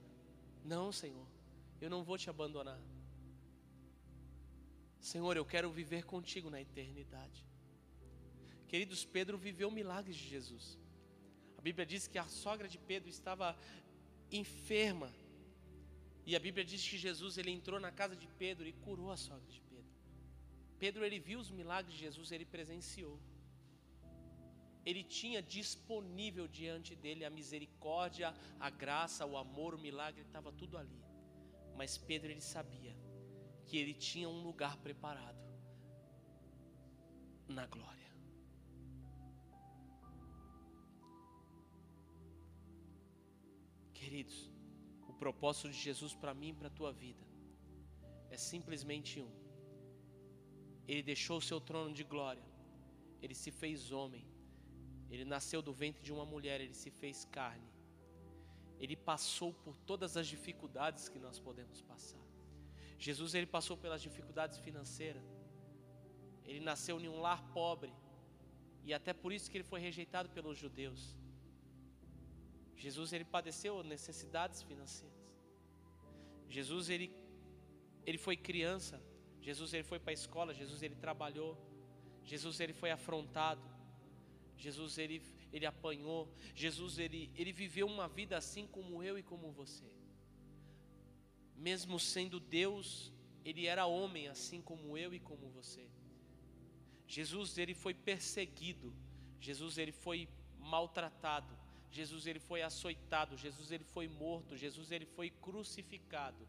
Não, Senhor, eu não vou te abandonar. Senhor, eu quero viver contigo na eternidade. Queridos, Pedro viveu milagres de Jesus. A Bíblia diz que a sogra de Pedro estava enferma. E a Bíblia diz que Jesus ele entrou na casa de Pedro e curou a sogra de Pedro. Pedro ele viu os milagres de Jesus, ele presenciou. Ele tinha disponível diante dele a misericórdia, a graça, o amor, o milagre, estava tudo ali. Mas Pedro ele sabia que ele tinha um lugar preparado na glória. Queridos, o propósito de Jesus para mim e para a tua vida é simplesmente um. Ele deixou o seu trono de glória, ele se fez homem, ele nasceu do ventre de uma mulher, ele se fez carne, ele passou por todas as dificuldades que nós podemos passar. Jesus ele passou pelas dificuldades financeiras. Ele nasceu em um lar pobre e até por isso que ele foi rejeitado pelos judeus. Jesus ele padeceu necessidades financeiras. Jesus ele ele foi criança Jesus ele foi para a escola, Jesus ele trabalhou, Jesus ele foi afrontado, Jesus ele, ele apanhou, Jesus ele, ele viveu uma vida assim como eu e como você. Mesmo sendo Deus, ele era homem assim como eu e como você. Jesus ele foi perseguido, Jesus ele foi maltratado, Jesus ele foi açoitado, Jesus ele foi morto, Jesus ele foi crucificado.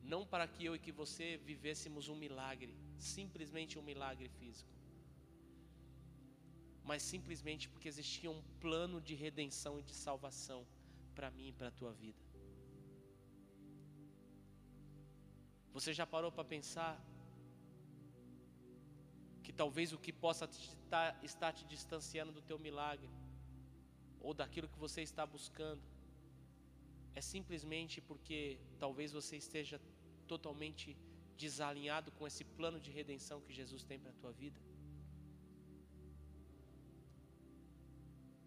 Não para que eu e que você vivêssemos um milagre, simplesmente um milagre físico. Mas simplesmente porque existia um plano de redenção e de salvação para mim e para a tua vida. Você já parou para pensar que talvez o que possa estar te distanciando do teu milagre ou daquilo que você está buscando é simplesmente porque talvez você esteja totalmente desalinhado com esse plano de redenção que Jesus tem para a tua vida?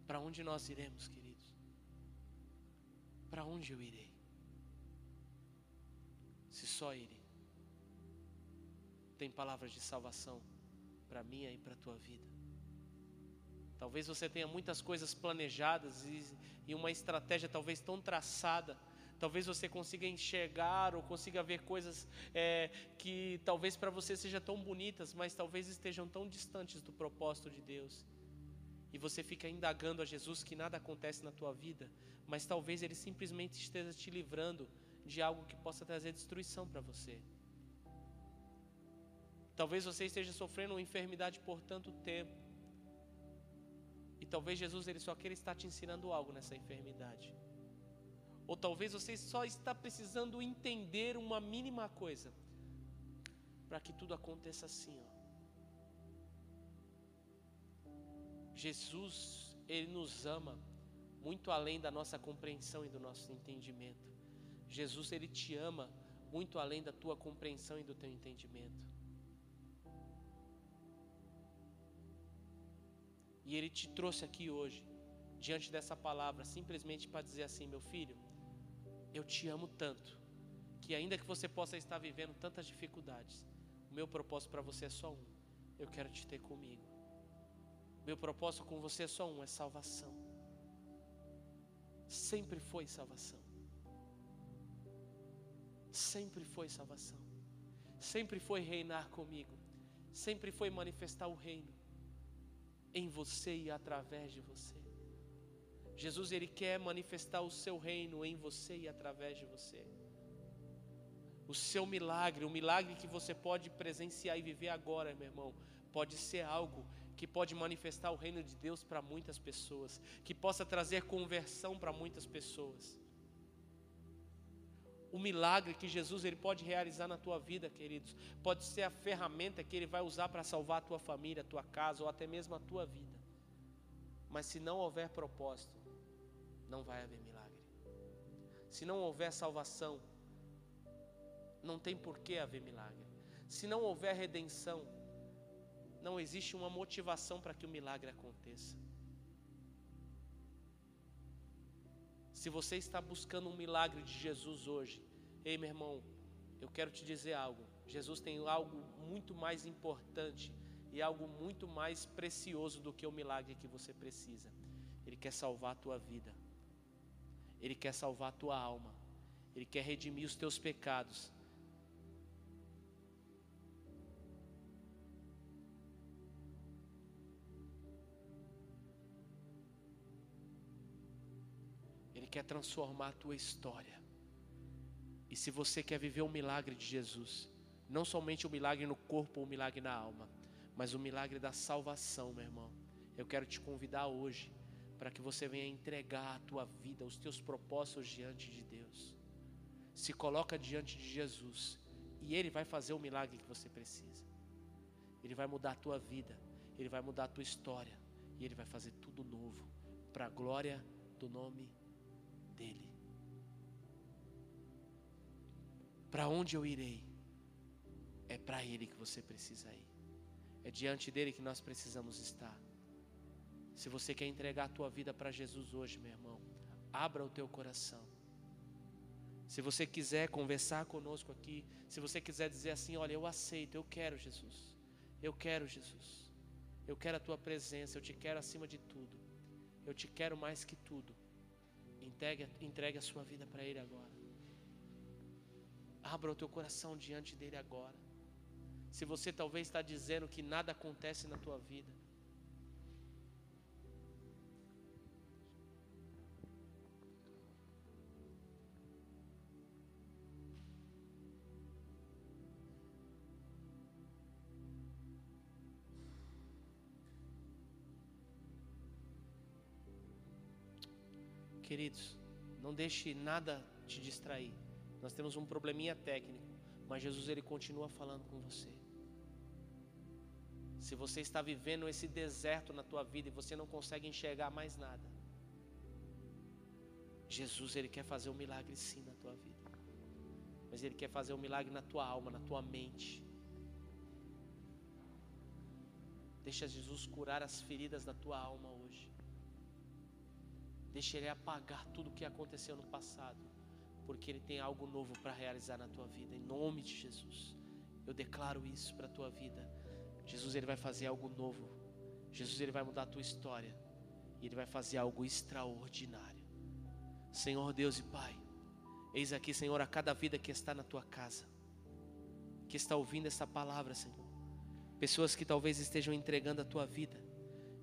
Para onde nós iremos, queridos? Para onde eu irei? Só Ele tem palavras de salvação para mim e para a tua vida. Talvez você tenha muitas coisas planejadas e, e uma estratégia talvez tão traçada. Talvez você consiga enxergar ou consiga ver coisas é, que talvez para você sejam tão bonitas, mas talvez estejam tão distantes do propósito de Deus. E você fica indagando a Jesus que nada acontece na tua vida, mas talvez Ele simplesmente esteja te livrando de algo que possa trazer destruição para você. Talvez você esteja sofrendo uma enfermidade por tanto tempo. E talvez Jesus ele só queira estar te ensinando algo nessa enfermidade. Ou talvez você só está precisando entender uma mínima coisa para que tudo aconteça assim, ó. Jesus, ele nos ama muito além da nossa compreensão e do nosso entendimento. Jesus, ele te ama muito além da tua compreensão e do teu entendimento. E Ele te trouxe aqui hoje, diante dessa palavra, simplesmente para dizer assim: meu filho, eu te amo tanto, que ainda que você possa estar vivendo tantas dificuldades, o meu propósito para você é só um: eu quero te ter comigo. Meu propósito com você é só um: é salvação. Sempre foi salvação. Sempre foi salvação. Sempre foi reinar comigo. Sempre foi manifestar o reino em você e através de você. Jesus ele quer manifestar o seu reino em você e através de você. O seu milagre, o milagre que você pode presenciar e viver agora, meu irmão, pode ser algo que pode manifestar o reino de Deus para muitas pessoas, que possa trazer conversão para muitas pessoas o milagre que Jesus ele pode realizar na tua vida, queridos, pode ser a ferramenta que ele vai usar para salvar a tua família, a tua casa ou até mesmo a tua vida. Mas se não houver propósito, não vai haver milagre. Se não houver salvação, não tem por que haver milagre. Se não houver redenção, não existe uma motivação para que o milagre aconteça. Se você está buscando um milagre de Jesus hoje, ei meu irmão, eu quero te dizer algo. Jesus tem algo muito mais importante e algo muito mais precioso do que o milagre que você precisa. Ele quer salvar a tua vida. Ele quer salvar a tua alma. Ele quer redimir os teus pecados. Quer transformar a tua história. E se você quer viver o milagre de Jesus, não somente o milagre no corpo ou o milagre na alma, mas o milagre da salvação, meu irmão. Eu quero te convidar hoje para que você venha entregar a tua vida, os teus propósitos diante de Deus. Se coloca diante de Jesus e ele vai fazer o milagre que você precisa. Ele vai mudar a tua vida, ele vai mudar a tua história e ele vai fazer tudo novo para a glória do nome dele. Para onde eu irei? É para ele que você precisa ir. É diante dele que nós precisamos estar. Se você quer entregar a tua vida para Jesus hoje, meu irmão, abra o teu coração. Se você quiser conversar conosco aqui, se você quiser dizer assim, olha, eu aceito, eu quero Jesus. Eu quero Jesus. Eu quero a tua presença, eu te quero acima de tudo. Eu te quero mais que tudo. Entregue, entregue a sua vida para Ele agora. Abra o teu coração diante dele agora. Se você talvez está dizendo que nada acontece na tua vida, Queridos, não deixe nada te distrair. Nós temos um probleminha técnico, mas Jesus ele continua falando com você. Se você está vivendo esse deserto na tua vida e você não consegue enxergar mais nada, Jesus ele quer fazer um milagre sim na tua vida. Mas ele quer fazer um milagre na tua alma, na tua mente. Deixa Jesus curar as feridas da tua alma hoje. Deixa Ele apagar tudo o que aconteceu no passado, porque Ele tem algo novo para realizar na tua vida. Em nome de Jesus, eu declaro isso para a tua vida. Jesus Ele vai fazer algo novo. Jesus Ele vai mudar a tua história e Ele vai fazer algo extraordinário. Senhor Deus e Pai, eis aqui, Senhor, a cada vida que está na tua casa, que está ouvindo essa palavra, Senhor. Pessoas que talvez estejam entregando a tua vida,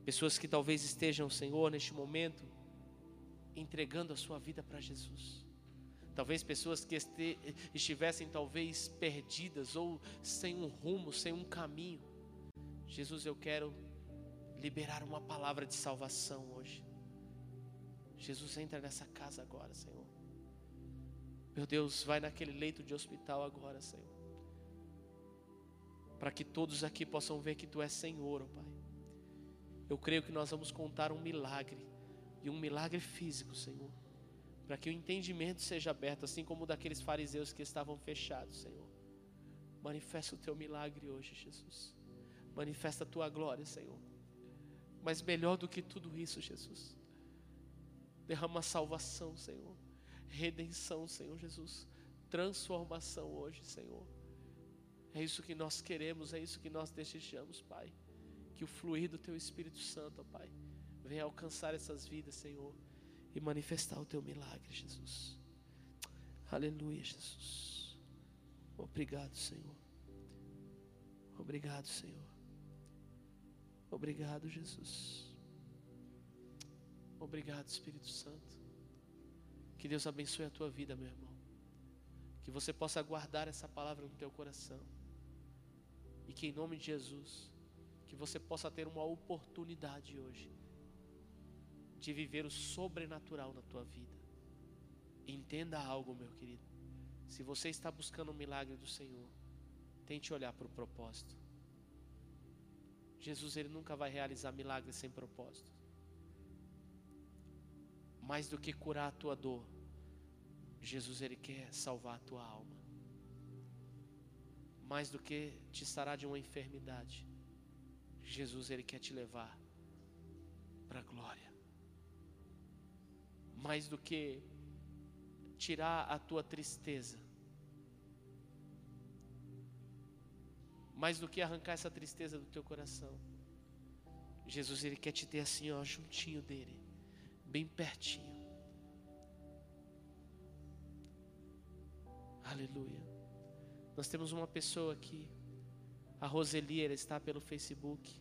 pessoas que talvez estejam, Senhor, neste momento entregando a sua vida para Jesus. Talvez pessoas que estivessem talvez perdidas ou sem um rumo, sem um caminho. Jesus, eu quero liberar uma palavra de salvação hoje. Jesus entra nessa casa agora, Senhor. Meu Deus, vai naquele leito de hospital agora, Senhor. Para que todos aqui possam ver que Tu és Senhor, oh Pai. Eu creio que nós vamos contar um milagre e um milagre físico, Senhor, para que o entendimento seja aberto, assim como o daqueles fariseus que estavam fechados, Senhor. Manifesta o teu milagre hoje, Jesus. Manifesta a tua glória, Senhor. Mas melhor do que tudo isso, Jesus, derrama salvação, Senhor. Redenção, Senhor Jesus. Transformação hoje, Senhor. É isso que nós queremos, é isso que nós desejamos, Pai. Que o fluir do Teu Espírito Santo, Pai, Venha alcançar essas vidas, Senhor, e manifestar o teu milagre, Jesus. Aleluia, Jesus. Obrigado, Senhor. Obrigado, Senhor. Obrigado, Jesus. Obrigado, Espírito Santo. Que Deus abençoe a tua vida, meu irmão. Que você possa guardar essa palavra no teu coração. E que em nome de Jesus, que você possa ter uma oportunidade hoje de viver o sobrenatural na tua vida. Entenda algo, meu querido. Se você está buscando um milagre do Senhor, tente olhar para o propósito. Jesus ele nunca vai realizar milagres sem propósito. Mais do que curar a tua dor, Jesus ele quer salvar a tua alma. Mais do que te sarar de uma enfermidade, Jesus ele quer te levar para a glória mais do que tirar a tua tristeza, mais do que arrancar essa tristeza do teu coração. Jesus ele quer te ter assim, ó, juntinho dele, bem pertinho. Aleluia. Nós temos uma pessoa aqui, a Roseli, ela está pelo Facebook.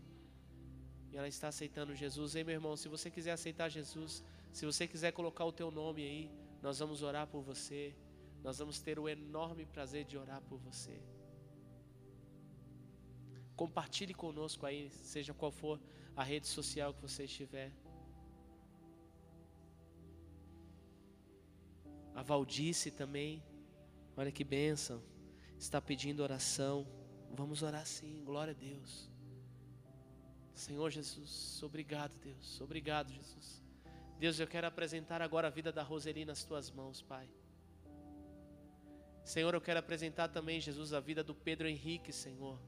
E ela está aceitando Jesus. Ei, meu irmão, se você quiser aceitar Jesus, se você quiser colocar o teu nome aí, nós vamos orar por você. Nós vamos ter o enorme prazer de orar por você. Compartilhe conosco aí, seja qual for a rede social que você estiver. A Valdice também, olha que bênção, está pedindo oração. Vamos orar sim, glória a Deus. Senhor Jesus, obrigado, Deus, obrigado, Jesus. Deus, eu quero apresentar agora a vida da Roseli nas tuas mãos, Pai. Senhor, eu quero apresentar também, Jesus, a vida do Pedro Henrique, Senhor.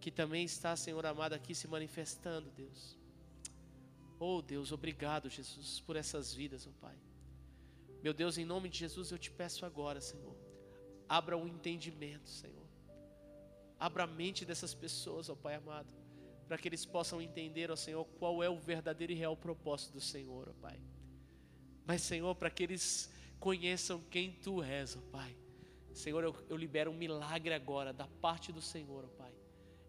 Que também está, Senhor amado, aqui se manifestando, Deus. Oh Deus, obrigado, Jesus, por essas vidas, oh Pai. Meu Deus, em nome de Jesus, eu te peço agora, Senhor, abra o entendimento, Senhor. Abra a mente dessas pessoas, ó Pai amado, para que eles possam entender, ó Senhor, qual é o verdadeiro e real propósito do Senhor, ó Pai. Mas, Senhor, para que eles conheçam quem Tu és, ó Pai. Senhor, eu, eu libero um milagre agora da parte do Senhor, ó Pai.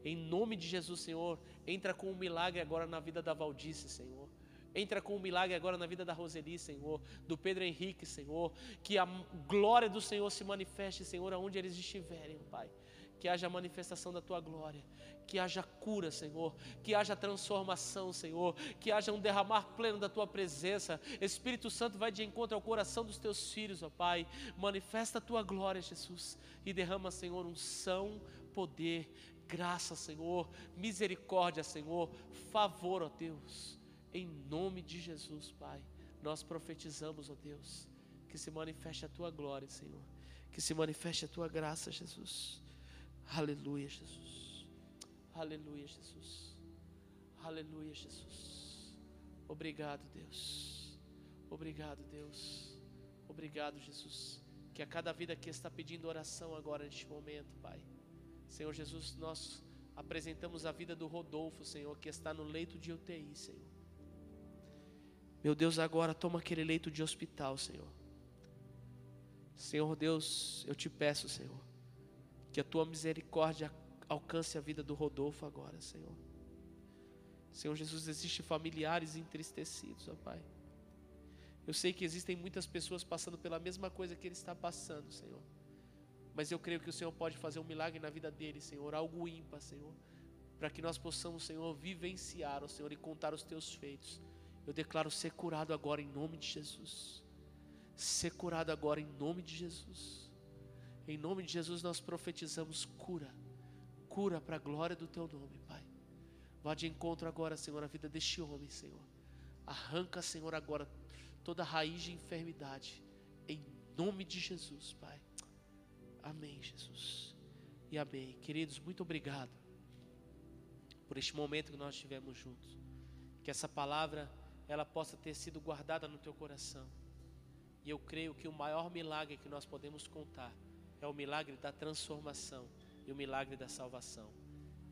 Em nome de Jesus, Senhor, entra com um milagre agora na vida da Valdice, Senhor. Entra com um milagre agora na vida da Roseli, Senhor, do Pedro Henrique, Senhor. Que a glória do Senhor se manifeste, Senhor, aonde eles estiverem, Pai. Que haja manifestação da tua glória, que haja cura, Senhor, que haja transformação, Senhor, que haja um derramar pleno da tua presença. Espírito Santo vai de encontro ao coração dos teus filhos, ó Pai. Manifesta a tua glória, Jesus, e derrama, Senhor, unção, poder, graça, Senhor, misericórdia, Senhor, favor, ó Deus. Em nome de Jesus, Pai, nós profetizamos, ó Deus, que se manifeste a tua glória, Senhor. Que se manifeste a tua graça, Jesus. Aleluia, Jesus. Aleluia, Jesus. Aleluia, Jesus. Obrigado, Deus. Obrigado, Deus. Obrigado, Jesus. Que a cada vida que está pedindo oração agora neste momento, Pai. Senhor Jesus, nós apresentamos a vida do Rodolfo, Senhor, que está no leito de UTI, Senhor. Meu Deus, agora toma aquele leito de hospital, Senhor. Senhor Deus, eu te peço, Senhor, que a tua misericórdia alcance a vida do Rodolfo agora, Senhor. Senhor Jesus, existem familiares entristecidos, ó Pai. Eu sei que existem muitas pessoas passando pela mesma coisa que ele está passando, Senhor. Mas eu creio que o Senhor pode fazer um milagre na vida dele, Senhor, algo ímpar, Senhor, para que nós possamos, Senhor, vivenciar, ó Senhor, e contar os teus feitos. Eu declaro ser curado agora em nome de Jesus. Ser curado agora em nome de Jesus. Em nome de Jesus nós profetizamos cura. Cura para a glória do teu nome, Pai. Vá de encontro agora, Senhor, a vida deste homem, Senhor. Arranca, Senhor, agora toda raiz de enfermidade. Em nome de Jesus, Pai. Amém, Jesus. E amém. Queridos, muito obrigado por este momento que nós tivemos juntos. Que essa palavra ela possa ter sido guardada no teu coração. E eu creio que o maior milagre que nós podemos contar é o milagre da transformação e o milagre da salvação.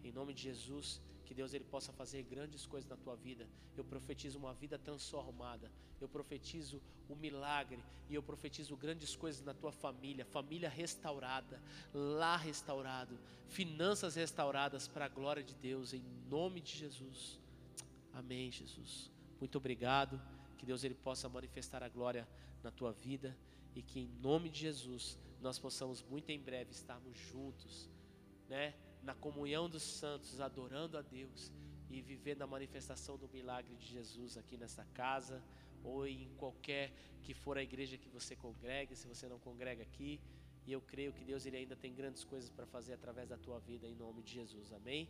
Em nome de Jesus, que Deus ele possa fazer grandes coisas na tua vida. Eu profetizo uma vida transformada. Eu profetizo o milagre e eu profetizo grandes coisas na tua família, família restaurada, lá restaurado, finanças restauradas para a glória de Deus em nome de Jesus. Amém, Jesus. Muito obrigado. Que Deus ele possa manifestar a glória na tua vida e que em nome de Jesus nós possamos muito em breve estarmos juntos, né, na comunhão dos santos, adorando a Deus e vivendo a manifestação do milagre de Jesus aqui nessa casa ou em qualquer que for a igreja que você congregue, se você não congrega aqui. E eu creio que Deus ele ainda tem grandes coisas para fazer através da tua vida em nome de Jesus. Amém.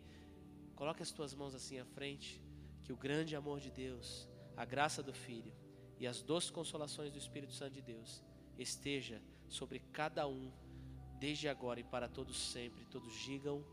Coloque as tuas mãos assim à frente que o grande amor de Deus, a graça do Filho e as doces consolações do Espírito Santo de Deus esteja sobre cada um, desde agora e para todos sempre. Todos digam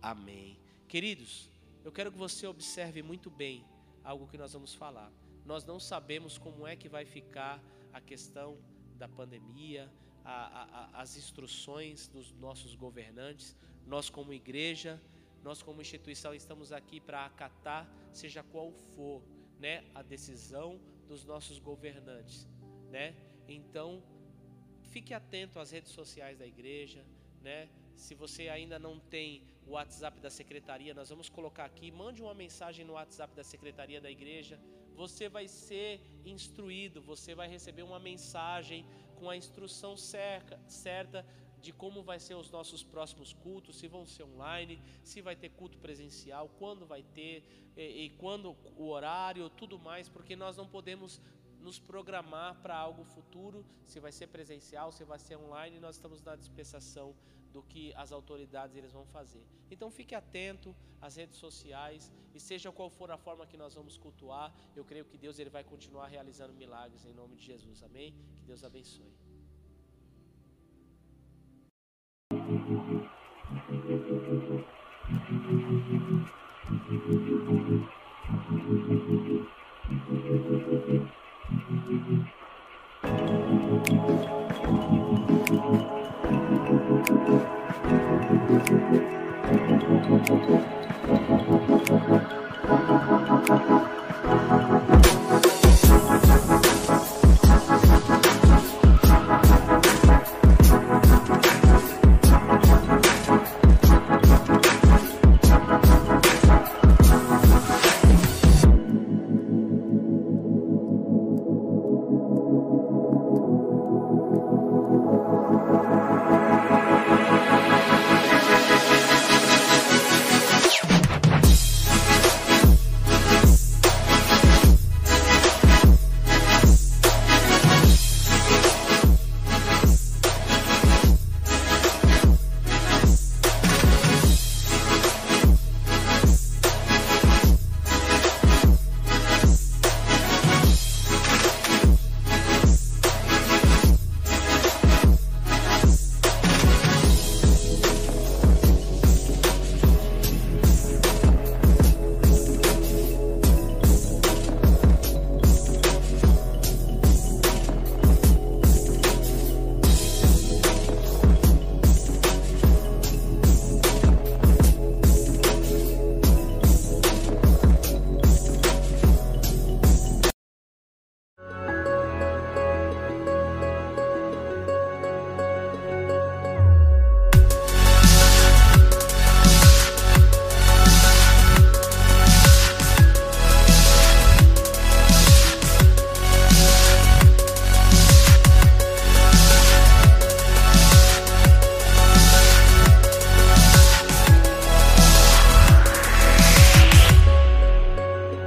amém. Queridos, eu quero que você observe muito bem algo que nós vamos falar. Nós não sabemos como é que vai ficar a questão da pandemia, a, a, as instruções dos nossos governantes. Nós, como igreja, nós como instituição estamos aqui para acatar, seja qual for, né, a decisão dos nossos governantes, né? Então, fique atento às redes sociais da igreja, né? Se você ainda não tem o WhatsApp da secretaria, nós vamos colocar aqui, mande uma mensagem no WhatsApp da secretaria da igreja. Você vai ser instruído, você vai receber uma mensagem com a instrução certa, certa de como vai ser os nossos próximos cultos, se vão ser online, se vai ter culto presencial, quando vai ter e, e quando o horário, tudo mais, porque nós não podemos nos programar para algo futuro, se vai ser presencial, se vai ser online, nós estamos na dispensação do que as autoridades eles vão fazer. Então fique atento às redes sociais e seja qual for a forma que nós vamos cultuar, eu creio que Deus ele vai continuar realizando milagres em nome de Jesus. Amém? Que Deus abençoe. Thank you.